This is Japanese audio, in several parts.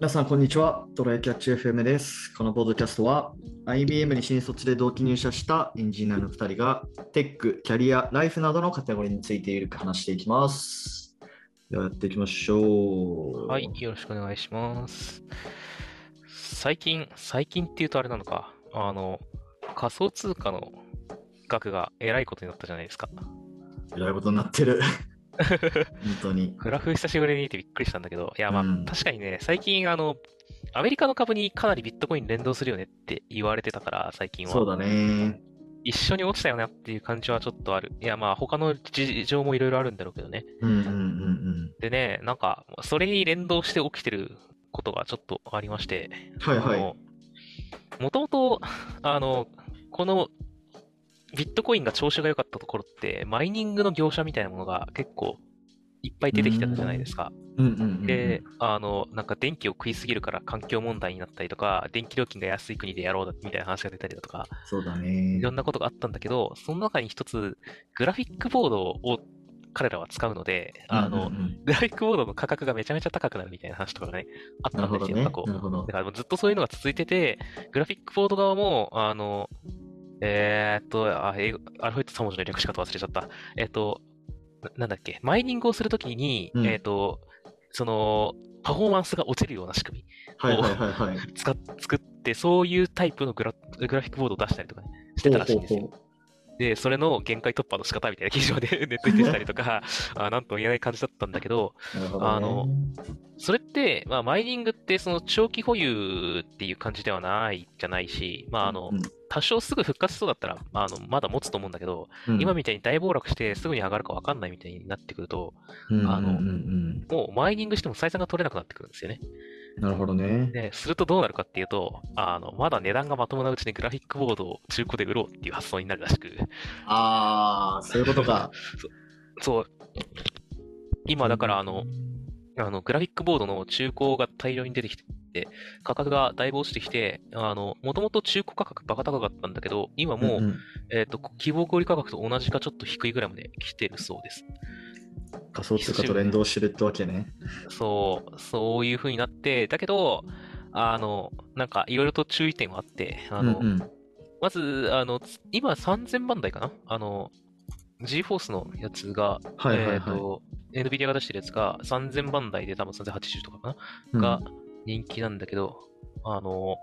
皆さん、こんにちは。ドライキャッチ FM です。このポッドキャストは、IBM に新卒で同期入社したエンジニアの2人が、テック、キャリア、ライフなどのカテゴリーについてゆるく話していきます。ではやっていきましょう。はい、よろしくお願いします。最近、最近っていうとあれなのか、あの、仮想通貨の額がえらいことになったじゃないですか。えらいことになってる。本当に。グラフ久しぶりに見てびっくりしたんだけど、いや、まあ、うん確かにね、最近、あの、アメリカの株にかなりビットコイン連動するよねって言われてたから、最近は。そうだね。一緒に落ちたよねっていう感じはちょっとある。いや、まあ、他の事情もいろいろあるんだろうけどね。うんうんうんでね、なんか、それに連動して起きてることがちょっとありまして、はいはいもともと、あの、この、ビットコインが調子が良かったところって、マイニングの業者みたいなものが結構いっぱい出てきたじゃないですか。で、あの、なんか電気を食いすぎるから環境問題になったりとか、電気料金が安い国でやろうだみたいな話が出たりだとか、そうだねいろ。んなことがあったんだけど、その中に一つ、グラフィックボードを彼らは使うので、あの、グラフィックボードの価格がめちゃめちゃ高くなるみたいな話とかがね、あったんですよ、ね。過去。だ。からずっとそういうのが続いてて、グラフィックボード側も、あの、えーっと、あ、英語、アルファベット3文字の略し方忘れちゃった。えーっと、ななんだっけ、マイニングをするときに、うんえーっと、その、パフォーマンスが落ちるような仕組みはいはいはいはい。使っ作って、そういうタイプのグラグラフィックボードを出したりとかね、してたらしいんですよ。ほうほうほで、それの限界突破の仕方みたいな記事までネットに出てたりとか、あなんとも言えない感じだったんだけど、どねあのそれって、まあ、マイニングって、その長期保有っていう感じではないじゃないし、まあ、あのうん、多少すぐ復活しそうだったら、あの、まだ持つと思うんだけど、うん今みたいに大暴落してすぐに上がるか分かんないみたいになってくると、うんあのうんうんうんもうマイニングしても採算が取れなくなってくるんですよね。なるほどね。で、するとどうなるかっていうと、あの、まだ値段がまともなうちにグラフィックボードを中古で売ろうっていう発想になるらしく、ああ、そういうことか。そう、今だからあの、あの、グラフィックボードの中古が大量に出てきて、価格がだいぶ落ちてきて、あの、もともと中古価格バカ高かったんだけど、今もう、んんえっ、と、希望小売価格と同じかちょっと低いぐらいまで来てるそうです。仮想通貨と連動してるってわけね。そう、そういう風になって、だけど、あの、なんかいろいろと注意点はあって、あの、うんうんまず、あの、つ今3000番台かな？あの、GForce のやつが、はいはいはい。えっ、と、NVIDIA が出してるやつが3000番台で多分3080とかかな、うん。が人気なんだけど、あの、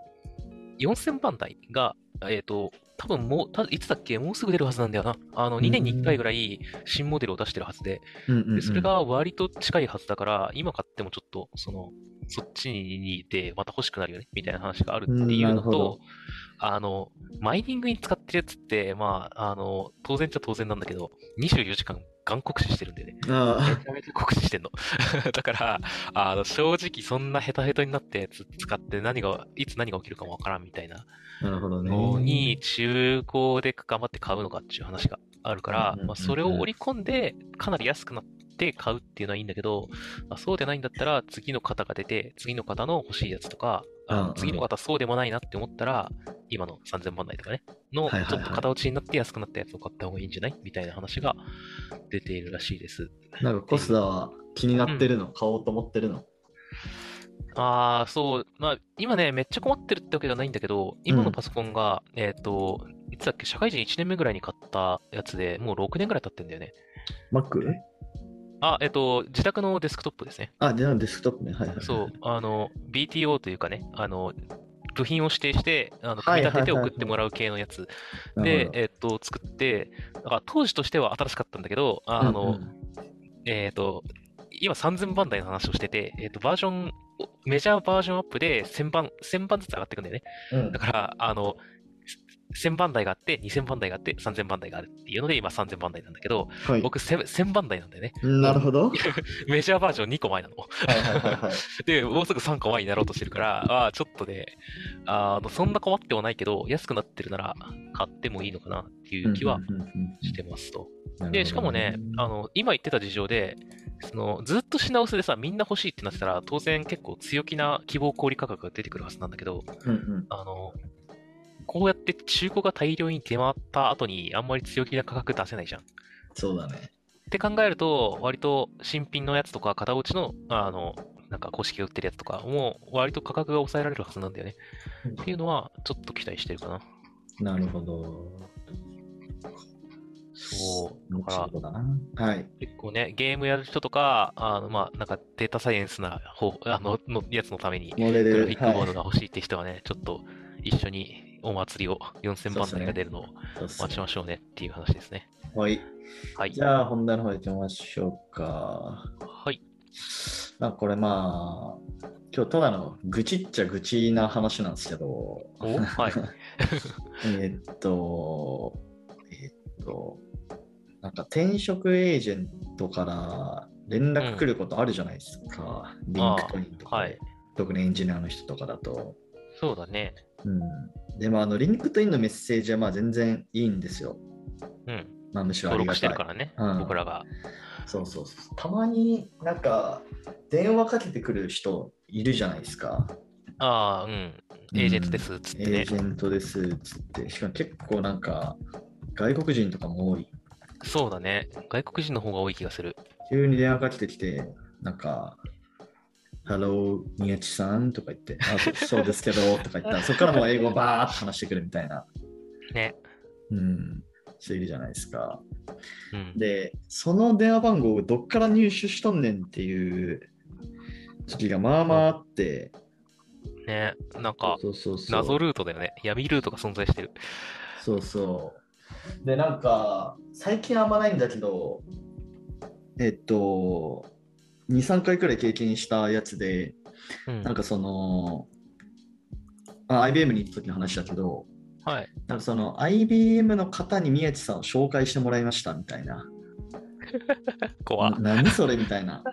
4000番台が、えっ、と、多分もう、たいつだっけ？もうすぐ出るはずなんだよな。あの、2年に1回ぐらい新モデルを出してるはずで、うんうんうん。でそれが割と近いはずだから、今買ってもちょっと、その、そっちにでまた欲しくなるよね、みたいな話があるっていうのほどと、あの、マイニングに使ってるやつって、まあ、あの、当然っちゃ当然なんだけど、24時間眼酷使してるんだよね。めあちゃめちゃ酷使してんの。だから、あの、正直そんなヘタヘタになったやつ使って何が、いつ何が起きるかもわからんみたいなあ、なるほどね。のに、中古で頑張って買うのかっていう話があるからうんうんうんうん、まあ、それを織り込んで、かなり安くなって買うっていうのはいいんだけど、まあ、そうでないんだったら、次の方が出て、次の方の欲しいやつとか、あうんうんの次の方そうでもないなって思ったら、今の3000万台とかね、の、ちょっと型落ちになって安くなったやつを買った方がいいんじゃない？みたいな話が出ているらしいです。なんかコスダは気になってるの、買おうと思ってるの？ああ、そう。まあ、今ね、めっちゃ困ってるってわけじゃないんだけど、今のパソコンが、えっ、と、いつだっけ、社会人1年目ぐらいに買ったやつで、もう6年ぐらい経ってんだよね。Mac? あ、えっ、と、自宅のデスクトップですね。あ、デスクトップね。はいはいはい。そう、あの、BTO というかね、あの、部品を指定して、あの組み立てて送ってもらう系のやつなでえっ、と、作って、だから当時としては新しかったんだけど、あの、うんうんえっ、と、今3000番台の話をしてて、えっ、と、バージョン、メジャーバージョンアップで1000番、1000番ずつ上がっていくんだよね。うんだから、あの、1000番台があって、2000番台があって、3000番台があるっていうので、今3000番台なんだけど、はい。僕1000 1000番台なんだよね。なるほど。は いメジャーバージョン2個前なの。で、もうすぐ3個前になろうとしてるから、ああ、ちょっとね、あの、そんな困ってはないけど、安くなってるなら買ってもいいのかなっていう気はしてますと。で、しかもね、あの、今言ってた事情で、その、ずっと品薄でさ、みんな欲しいってなってたら、当然結構強気な希望小売価格が出てくるはずなんだけど、うんうんあの、こうやって中古が大量に出回った後にあんまり強気な価格出せないじゃん。そうだね。って考えると、割と新品のやつとか、型落ちの、あの、なんか公式で売ってるやつとか、もう割と価格が抑えられるはずなんだよね。っていうのは、ちょっと期待してるかな。なるほど。そう。だ面から。はい。結構ね、ゲームやる人とか、あの、まあ、なんかデータサイエンスな方あののやつのために、グラフィックボーはいドが欲しいって人はね、ちょっと一緒にお祭りを4000番台が出るのを待ちましょうねっていう話ですね。はい。はい。じゃあ、本題の方行ってみましょうか。はい。まあ、これまあ、今日ただの愚痴っちゃ愚痴な話なんですけど、お？はい。えーっと、えーっと、なんか転職エージェントから連絡来ることあるじゃないですか。リンクトインとかで、はい特にエンジニアの人とかだと。そうだね。うん。でも、あの、リンクトインのメッセージはまあ全然いいんですよ。うん。まあ、むしろありがたい登録してるか。らね、うん僕らが。そうそうそう。たまになんか電話かけてくる人いるじゃないですか。ああ、うん。エージェントです、つってねエージ。ェントですっつって。しかも結構なんか外国人とかも多い。そうだね。外国人の方が多い気がする。急に電話かけてきて、なんか、Hello, 宮地さんとか言って、あそ そうですけどとか言ったら、そこからもう英語バーって話してくるみたいな。ね。うん。人いるじゃないですか。うん。で、その電話番号をどっから入手しとんねんっていう時がまあまああって、ね。なんか、そうそうそう。謎ルートだよね。闇ルートが存在してる。そうそう。で、なんか、最近あんまないんだけど、えっと、2、3回くらい経験したやつで、うん。なんかその、あ IBM に行った時の話だけど、はい。なんかその IBM の方に宮地さんを紹介してもらいましたみたいな。怖な何それみたいな。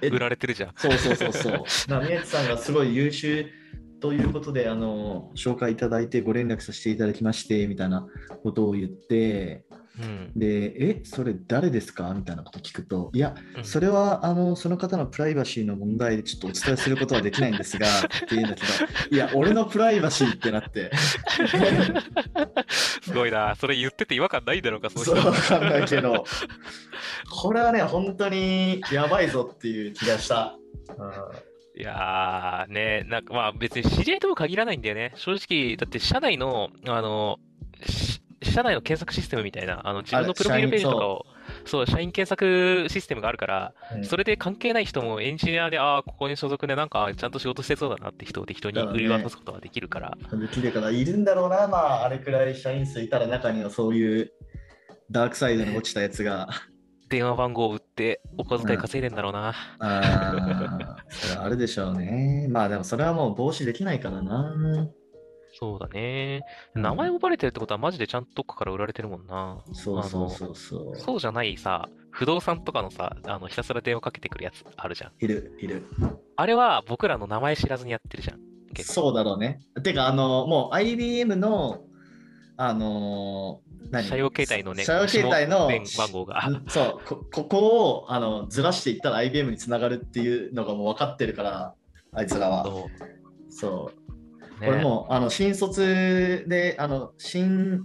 え売られてるじゃん。そうそうそうそう。宮地さんがすごい優秀ということで、あの、紹介いただいてご連絡させていただきまして、みたいなことを言って、うん。で、え、それ誰ですか？みたいなこと聞くと、いや、うんそれはあのその方のプライバシーの問題でちょっとお伝えすることはできないんですが、っていうんだけど、いや、俺のプライバシーってなって、すごいな。それ言ってて違和感ないんだろうか、そうそういう人。わかんないけど、これはね、本当にやばいぞっていう気がした。いやー、ね、なんかまあ別に知り合いとも限らないんだよね。正直、だって社内の、あの、し社内の検索システムみたいな、あの自分のプロフィールページとかを、そう、社員検索システムがあるから、うんそれで関係ない人もエンジニアで、ああ、ここに所属でなんかちゃんと仕事してそうだなって人を適当に売り渡すことができるから、できるからいるんだろうな、まあ、あれくらい社員数いたら中にはそういうダークサイドに落ちたやつが。電話番号を売ってお小遣い稼いでんだろうな。ああ、それはあるでしょうね。まあでもそれはもう防止できないからな。そうだね。うん名前をバレてるってことはマジでちゃんとどっかから売られてるもんな。そうそうそうそう。そうじゃないさ、不動産とかのさ、あの、ひたすら電話かけてくるやつあるじゃん。いる、いる。あれは僕らの名前知らずにやってるじゃん。そうだろうね。てか、あの、もう IBM の、あのー、何？社用携帯のね、社用携帯の番号が。んそうこ、ここをあのずらしていったら IBM につながるっていうのがもう分かってるから、あいつらは。そう。ね俺もうあの新卒で、あの新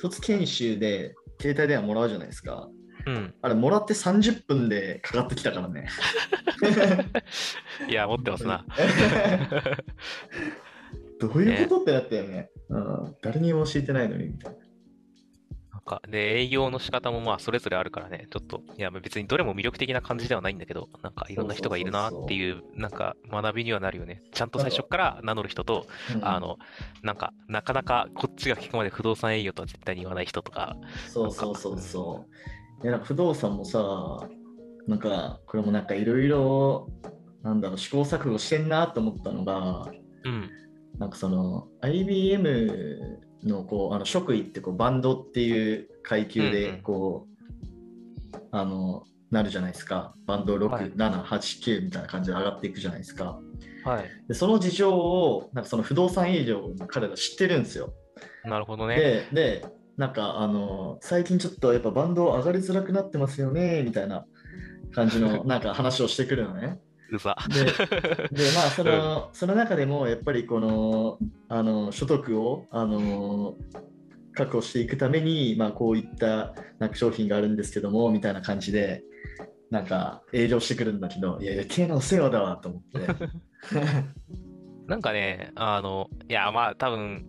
卒研修で携帯電話もらうじゃないですか。うん。あれ、もらって30分でかかってきたからね。いや、持ってますな。どういうことってなったよね。うん、誰にも教えてないのにみたいな。か、で、営業の仕方もまあ、それぞれあるからね、ちょっと、いや、別にどれも魅力的な感じではないんだけど、なんか、いろんな人がいるなっていう、なんか、学びにはなるよね。ちゃんと最初から名乗る人と、うん。あの、なんか、なかなかこっちが聞くまで不動産営業とは絶対に言わない人とか、そうそうそう。そう。いや不動産もさ、なんかこれもなんかいろいろ、なんだろう、試行錯誤してんなと思ったのが、うん、なんかその IBM のこうあの職位ってこうバンドっていう階級うんうでんこう、あのなるじゃないですか。バンド6、はい7、8、9みたいな感じで上がっていくじゃないですか。はい。でその事情をなんかその不動産営業の彼ら知ってるんですよ。なるほどね。で、で、なんかあの、最近ちょっとやっぱバンド上がりづらくなってますよね、みたいな感じの なんか話をしてくるのね。うざ。で、でまあその、その中でもやっぱりこの、あの、所得を、あの、確保していくために、まあこういったなんか商品があるんですけども、みたいな感じで、なんか営業してくるんだけど、いや、余計なお世話だわと思って。なんかね、あの、いや、まあ多分、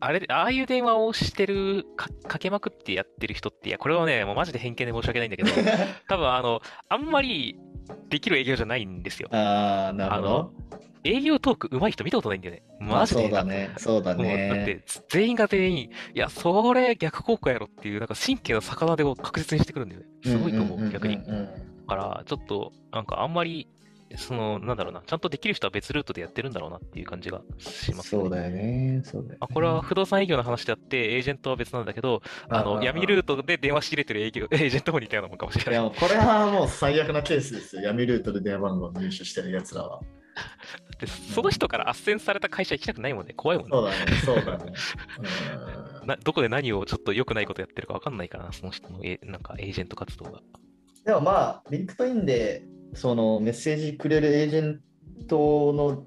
あれ、ああいう電話をしてる、かかけまくってやってる人って、いや、これはね、もうマジで偏見で申し訳ないんだけど、多分あの、あんまりできる営業じゃないんですよ。ああ、なるほど。営業トーク上手い人見たことないんだよね。マジで。そうだね。そうだもうだっね。て、全員が全員、いや、それ逆効果やろっていう、なんか神経の逆手を確実にしてくるんだよね。すごいと思う、逆に。だから、ちょっと、なんかあんまり、その、なんだろうな、ちゃんとできる人は別ルートでやってるんだろうなっていう感じがしますね。そうだよね。そうだよね。あこれは不動産営業の話であって、エージェントは別なんだけど、あの、闇ルートで電話し入れてる営業、エージェントも似たようなもんかもしいや、れない。もうこれはもう最悪なケースですよ。闇ルートで電話番号を入手してるやつらは。でその人から斡旋された会社行きたくないもんね。怖いもんね。そうだね。そうだね。うんなどこで何をちょっと良くないことやってるか分かんないからな、その人のえなんかエージェント活動が。でもまあ、リンクトインでそのメッセージくれるエージェントの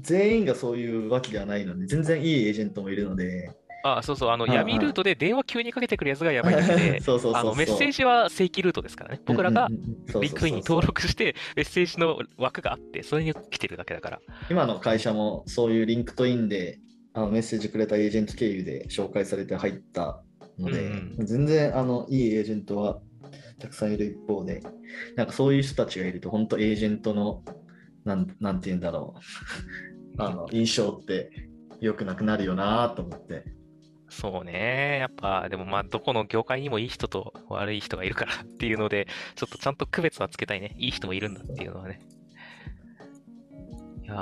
全員がそういうわけではないので、全然いいエージェントもいるので、あ、そうそう、あの、うんうん闇ルートで電話急にかけてくるやつがやばいだけで、そうそうそうメッセージは正規ルートですからね。僕らがうんうん。うんそうそうそうリンクトインに登録して、メッセージの枠があって、それに来てるだけだから。今の会社もそういうリンクトインであのメッセージくれたエージェント経由で紹介されて入ったので、うん。全然あのいいエージェントはたくさんいる一方で、なんかそういう人たちがいると、本当エージェントのなんなんて言うんだろう、あの印象って良くなくなるよなと思って。そうね。やっぱ、でもまあ、どこの業界にもいい人と悪い人がいるからっていうので、ちょっとちゃんと区別はつけたいね。いい人もいるんだっていうのはね。いや、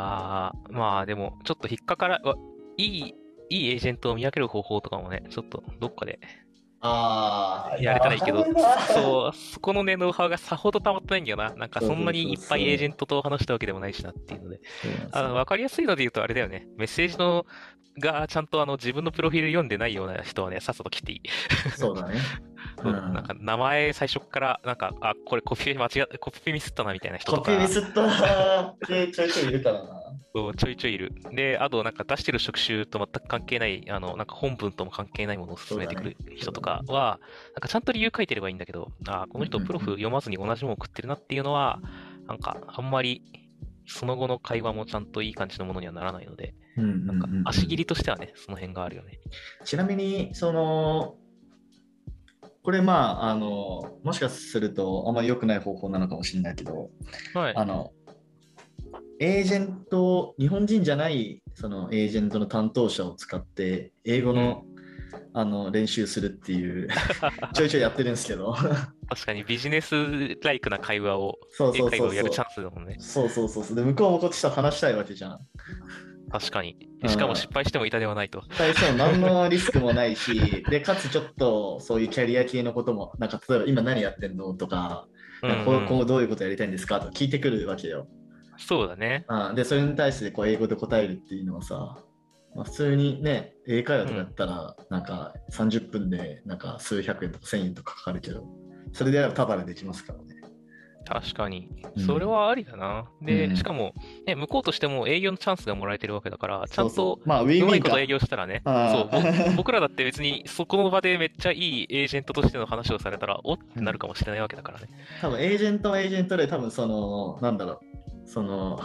まあでも、ちょっと引っかから、いい、いいエージェントを見分ける方法とかもね、ちょっとどっかでああ、やれたらいいけどそう、そこのね、ノウハウがさほど溜まってないんだよな。なんかそんなにいっぱいエージェントと話したわけでもないしなっていうので。あの、よわかりやすいので言うとあれだよね。メッセージの、がちゃんとあの自分のプロフィール読んでないような人はね、さっさと切っていい。そうだね。そううんなんか名前最初から、なんか、あ、これコピペ間違え、コピペミスったなみたいな人とかコピーミスった系 ちょいちょいいるからな。そうちょいちょいいる。で、あとなんか出してる職種と全く関係ない、あの、なんか本文とも関係ないものを進めてくる人とかは、なんかちゃんと理由書いてればいいんだけど、あ、この人うんうんうんプロフ読まずに同じものを送ってるなっていうのは、なんかあんまり、その後の会話もちゃんといい感じのものにはならないので、うんうんなんか足切りとしてはね、その辺があるよね。ちなみに、その、これまあ、あの、もしかするとあんまり良くない方法なのかもしれないけど、はい。あの、エージェント、日本人じゃないそのエージェントの担当者を使って、英語の,、あの練習するっていう、ちょいちょいやってるんですけど、確かにビジネスライクな会話を、英そうそうそうそう会話をやるチャンスだもんね。そうそうそうそう。で、向こうもこっちと話したいわけじゃん。確かにう。んしかも失敗しても痛ではないと。最初何のリスクもないし、で、かつちょっとそういうキャリア系のことも、なんか例えば今何やってんのとか、なんかこううん今後どういうことやりたいんですか？とか聞いてくるわけよ。そうだね。あで、それに対してこう英語で答えるっていうのはさ、まあ、普通にね、英会話とかやったら、なんか30分でなんか数百円とか1000円とかかかるけど、それであればタダでできますからね。確かに。うん。それはありだな。うん。で、しかも、ね、向こうとしても営業のチャンスがもらえてるわけだから、ちゃんとうまあ、ウィンウィンか。うまいこと。営業したらね、あそう。僕らだって別にそこの場でめっちゃいいエージェントとしての話をされたら、おってなるかもしれないわけだからね。多分エージェントはエージェントで多分そのなんだろう。その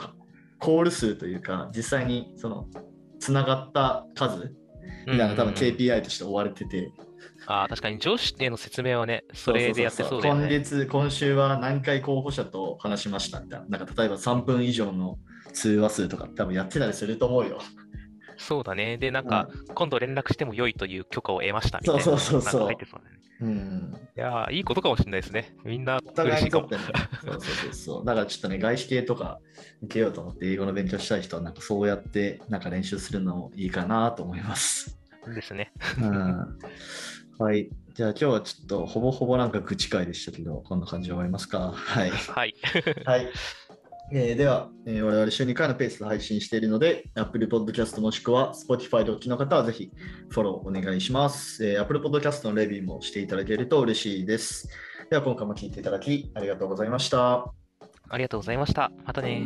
コール数というか実際にそのつながった数みたいなの多分うん KPI として追われてて、ああ、確かに上司への説明はね、それでやってそうだよ今ね。月今週は何回候補者と話しましたみたいななんか例えば3分以上の通話数とか多分やってたりすると思うよそうだね。で、なんか、今度連絡しても良いという許可を得ましたみたいな。そうそうそうそうてそうだね。うんいやー、いいことかもしれないですね。みんなお互嬉しいかもいにとって。ねそうそうそうそうだからちょっとね外資系とか受けようと思って英語の勉強したい人はなんかそうやってなんか練習するのもいいかなと思いますですね。うんはい。じゃあ今日はちょっとほぼほぼなんか愚痴会でしたけど、こんな感じで終わりますか？はい。はい。はい。えーでは、えー我々週2回のペースで配信しているので、Apple Podcast もしくは Spotify でお聞きの方はぜひフォローお願いします。えー Apple Podcast のレビューもしていただけると嬉しいです。では今回も聞いていただきありがとうございました。ありがとうございました。またね。